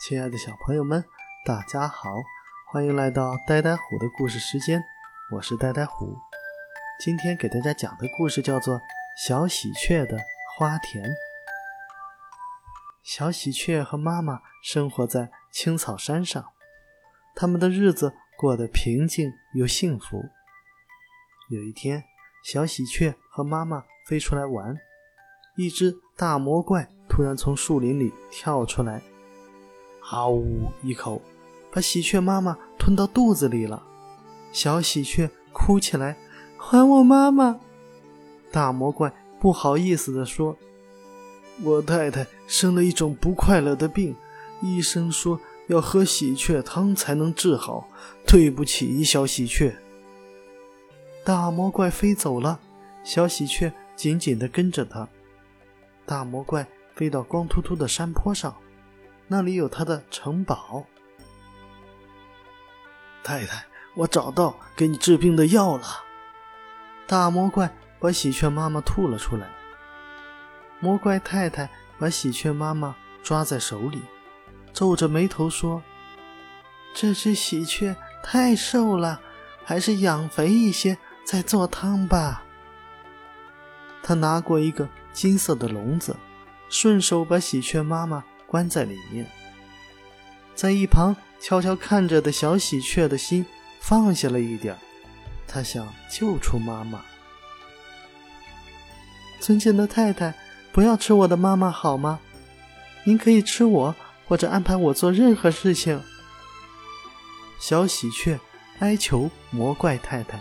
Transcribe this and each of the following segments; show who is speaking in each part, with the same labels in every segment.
Speaker 1: 亲爱的小朋友们，大家好，欢迎来到呆呆虎的故事时间，我是呆呆虎。今天给大家讲的故事叫做《小喜鹊的花田》。小喜鹊和妈妈生活在青草山上，他们的日子过得平静又幸福。有一天，小喜鹊和妈妈飞出来玩，一只大魔怪突然从树林里跳出来。嗷呜！一口把喜鹊妈妈吞到肚子里了。小喜鹊哭起来：“还我妈妈！”大魔怪不好意思地说：“我太太生了一种不快乐的病，医生说要喝喜鹊汤才能治好。对不起，小喜鹊。”大魔怪飞走了，小喜鹊紧紧地跟着他。大魔怪飞到光秃秃的山坡上。那里有他的城堡。太太，我找到给你治病的药了。大魔怪把喜鹊妈妈吐了出来。魔怪太太把喜鹊妈妈抓在手里，皱着眉头说：“这只喜鹊太瘦了，还是养肥一些再做汤吧。”他拿过一个金色的笼子，顺手把喜鹊妈妈。关在里面，在一旁悄悄看着的小喜鹊的心放下了一点他想救出妈妈。尊敬的太太，不要吃我的妈妈好吗？您可以吃我，或者安排我做任何事情。小喜鹊哀求魔怪太太。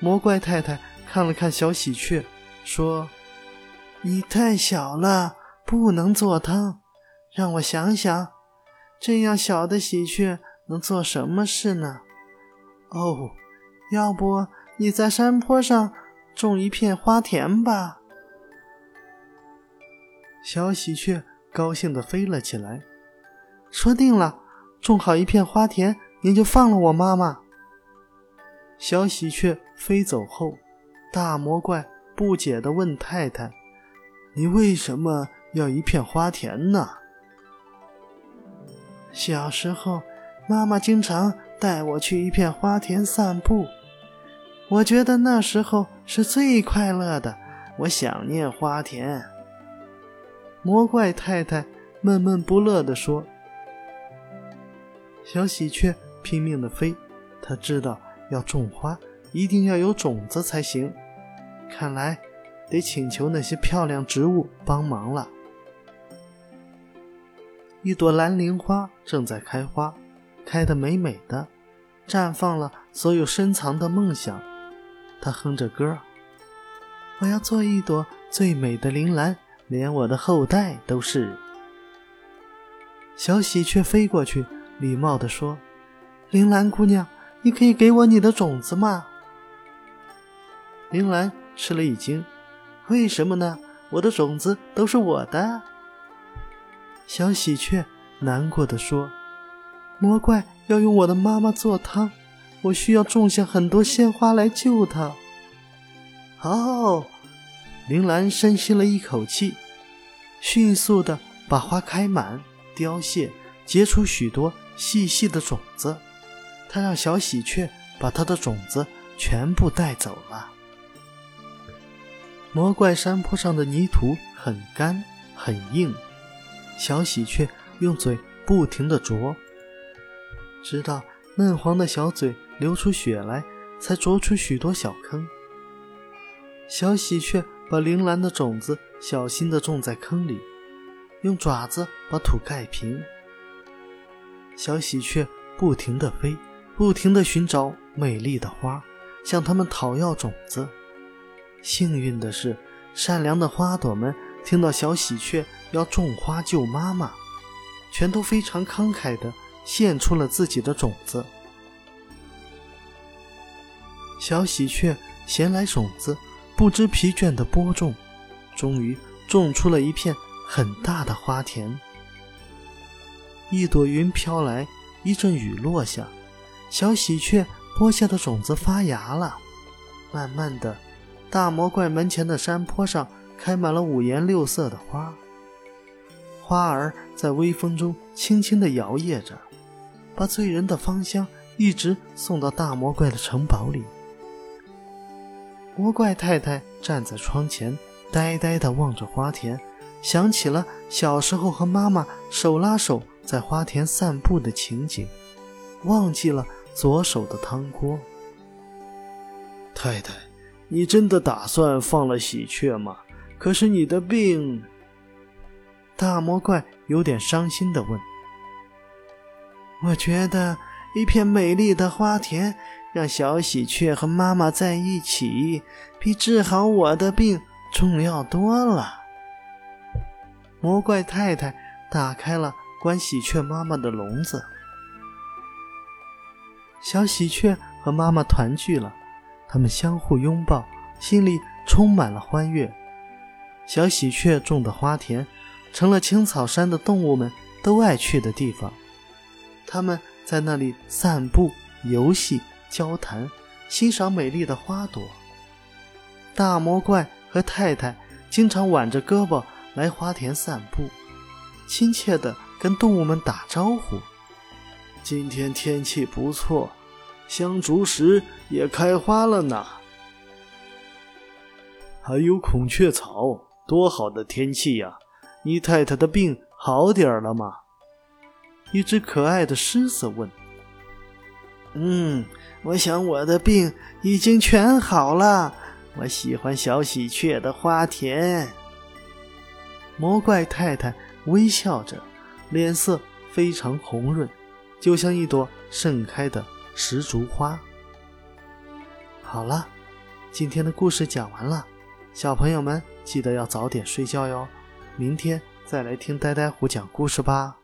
Speaker 1: 魔怪太太看了看小喜鹊，说：“你太小了。”不能做汤，让我想想，这样小的喜鹊能做什么事呢？哦，要不你在山坡上种一片花田吧？小喜鹊高兴地飞了起来，说定了，种好一片花田，您就放了我妈妈。小喜鹊飞走后，大魔怪不解地问太太：“你为什么？”要一片花田呢。小时候，妈妈经常带我去一片花田散步，我觉得那时候是最快乐的。我想念花田。魔怪太太闷闷不乐地说：“小喜鹊拼命地飞，它知道要种花一定要有种子才行。看来得请求那些漂亮植物帮忙了。”一朵蓝铃花正在开花，开得美美的，绽放了所有深藏的梦想。它哼着歌：“我要做一朵最美的铃兰，连我的后代都是。”小喜鹊飞过去，礼貌地说：“铃兰姑娘，你可以给我你的种子吗？”铃兰吃了一惊：“为什么呢？我的种子都是我的。”小喜鹊难过的说：“魔怪要用我的妈妈做汤，我需要种下很多鲜花来救她。”哦，铃兰深吸了一口气，迅速的把花开满、凋谢，结出许多细细的种子。他让小喜鹊把它的种子全部带走了。魔怪山坡上的泥土很干，很硬。小喜鹊用嘴不停地啄，直到嫩黄的小嘴流出血来，才啄出许多小坑。小喜鹊把铃兰的种子小心地种在坑里，用爪子把土盖平。小喜鹊不停地飞，不停地寻找美丽的花，向它们讨要种子。幸运的是，善良的花朵们。听到小喜鹊要种花救妈妈，全都非常慷慨地献出了自己的种子。小喜鹊衔来种子，不知疲倦地播种，终于种出了一片很大的花田。一朵云飘来，一阵雨落下，小喜鹊播下的种子发芽了。慢慢的，大魔怪门前的山坡上。开满了五颜六色的花，花儿在微风中轻轻地摇曳着，把醉人的芳香一直送到大魔怪的城堡里。魔怪太太站在窗前，呆呆地望着花田，想起了小时候和妈妈手拉手在花田散步的情景，忘记了左手的汤锅。
Speaker 2: 太太，你真的打算放了喜鹊吗？可是你的病……
Speaker 1: 大魔怪有点伤心的问：“我觉得一片美丽的花田，让小喜鹊和妈妈在一起，比治好我的病重要多了。”魔怪太太打开了关喜鹊妈妈的笼子，小喜鹊和妈妈团聚了，他们相互拥抱，心里充满了欢悦。小喜鹊种的花田。成了青草山的动物们都爱去的地方，他们在那里散步、游戏、交谈，欣赏美丽的花朵。大魔怪和太太经常挽着胳膊来花田散步，亲切地跟动物们打招呼。
Speaker 2: 今天天气不错，香竹石也开花了呢，还有孔雀草，多好的天气呀！你太太的病好点儿了吗？
Speaker 1: 一只可爱的狮子问。
Speaker 3: 嗯，我想我的病已经全好了。我喜欢小喜鹊的花田。
Speaker 1: 魔怪太太微笑着，脸色非常红润，就像一朵盛开的石竹花。好了，今天的故事讲完了，小朋友们记得要早点睡觉哟。明天再来听呆呆虎讲故事吧。